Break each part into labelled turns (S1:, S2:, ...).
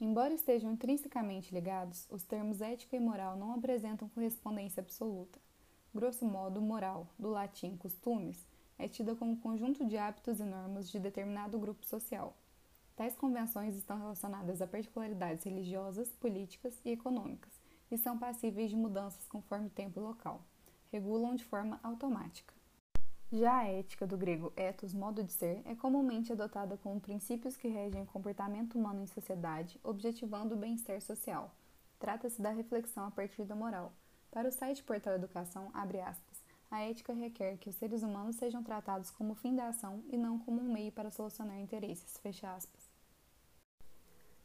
S1: Embora estejam intrinsecamente ligados, os termos ética e moral não apresentam correspondência absoluta. Grosso modo, moral, do latim costumes, é tida como conjunto de hábitos e normas de determinado grupo social. Tais convenções estão relacionadas a particularidades religiosas, políticas e econômicas e são passíveis de mudanças conforme tempo e local. Regulam de forma automática. Já a ética do grego ethos, modo de ser, é comumente adotada como princípios que regem o comportamento humano em sociedade, objetivando o bem-estar social. Trata-se da reflexão a partir da moral. Para o site Portal Educação, abre aspas, a ética requer que os seres humanos sejam tratados como fim da ação e não como um meio para solucionar interesses, fecha aspas.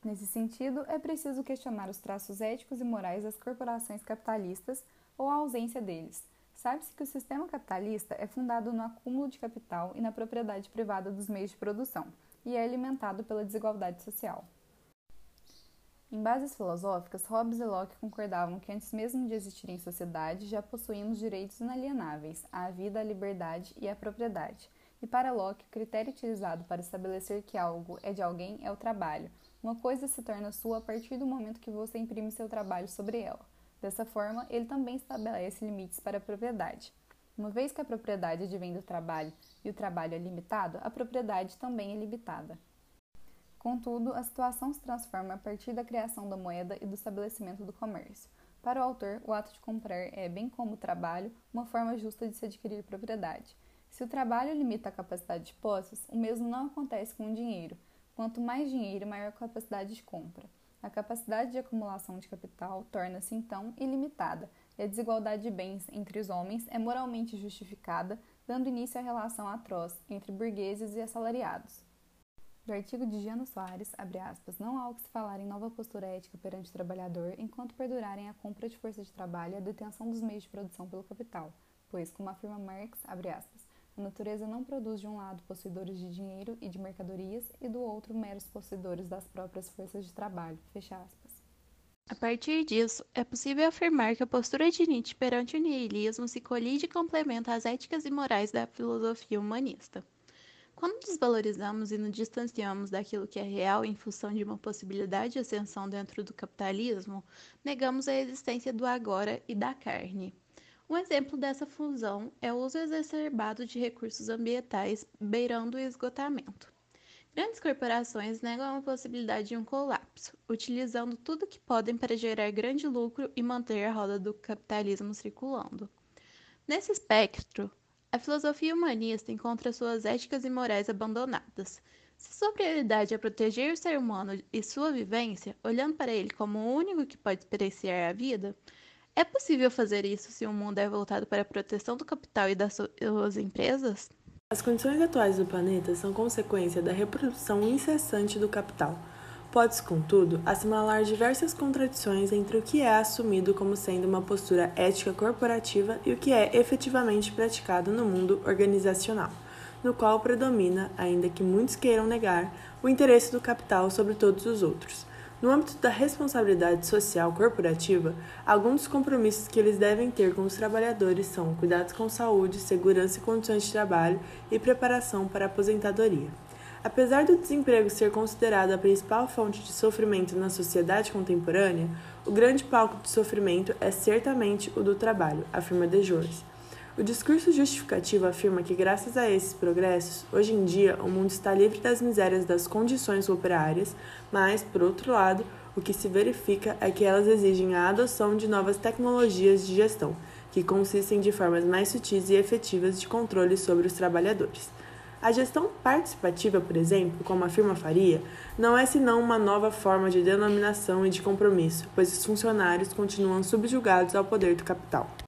S1: Nesse sentido, é preciso questionar os traços éticos e morais das corporações capitalistas ou a ausência deles, Sabe-se que o sistema capitalista é fundado no acúmulo de capital e na propriedade privada dos meios de produção, e é alimentado pela desigualdade social. Em bases filosóficas, Hobbes e Locke concordavam que antes mesmo de existir em sociedade, já possuímos direitos inalienáveis à vida, à liberdade e à propriedade. E para Locke, o critério utilizado para estabelecer que algo é de alguém é o trabalho. Uma coisa se torna sua a partir do momento que você imprime seu trabalho sobre ela. Dessa forma, ele também estabelece limites para a propriedade. Uma vez que a propriedade advém do trabalho e o trabalho é limitado, a propriedade também é limitada. Contudo, a situação se transforma a partir da criação da moeda e do estabelecimento do comércio. Para o autor, o ato de comprar é, bem como o trabalho, uma forma justa de se adquirir propriedade. Se o trabalho limita a capacidade de posses, o mesmo não acontece com o dinheiro. Quanto mais dinheiro, maior a capacidade de compra. A capacidade de acumulação de capital torna-se então ilimitada e a desigualdade de bens entre os homens é moralmente justificada, dando início à relação atroz entre burgueses e assalariados. Do artigo de Giano Soares, aspas, não há o que se falar em nova postura ética perante o trabalhador enquanto perdurarem a compra de força de trabalho e a detenção dos meios de produção pelo capital, pois, como afirma Marx, aspas, a natureza não produz de um lado possuidores de dinheiro e de mercadorias e do outro meros possuidores das próprias forças de trabalho. Fecha aspas.
S2: A partir disso, é possível afirmar que a postura de Nietzsche perante o niilismo se colide e complementa as éticas e morais da filosofia humanista. Quando desvalorizamos e nos distanciamos daquilo que é real em função de uma possibilidade de ascensão dentro do capitalismo, negamos a existência do agora e da carne. Um exemplo dessa fusão é o uso exacerbado de recursos ambientais beirando o esgotamento. Grandes corporações negam a possibilidade de um colapso, utilizando tudo que podem para gerar grande lucro e manter a roda do capitalismo circulando. Nesse espectro, a filosofia humanista encontra suas éticas e morais abandonadas. Se sua prioridade é proteger o ser humano e sua vivência, olhando para ele como o único que pode experienciar a vida, é possível fazer isso se o mundo é voltado para a proteção do capital e das suas empresas?
S3: As condições atuais do planeta são consequência da reprodução incessante do capital. Pode-se, contudo, assinalar diversas contradições entre o que é assumido como sendo uma postura ética corporativa e o que é efetivamente praticado no mundo organizacional, no qual predomina, ainda que muitos queiram negar, o interesse do capital sobre todos os outros no âmbito da responsabilidade social corporativa, alguns dos compromissos que eles devem ter com os trabalhadores são cuidados com saúde, segurança e condições de trabalho e preparação para a aposentadoria. Apesar do desemprego ser considerado a principal fonte de sofrimento na sociedade contemporânea, o grande palco de sofrimento é certamente o do trabalho, afirma De Jores. O discurso justificativo afirma que, graças a esses progressos, hoje em dia o mundo está livre das misérias das condições operárias, mas, por outro lado, o que se verifica é que elas exigem a adoção de novas tecnologias de gestão, que consistem de formas mais sutis e efetivas de controle sobre os trabalhadores. A gestão participativa, por exemplo, como afirma Faria, não é senão uma nova forma de denominação e de compromisso, pois os funcionários continuam subjugados ao poder do capital.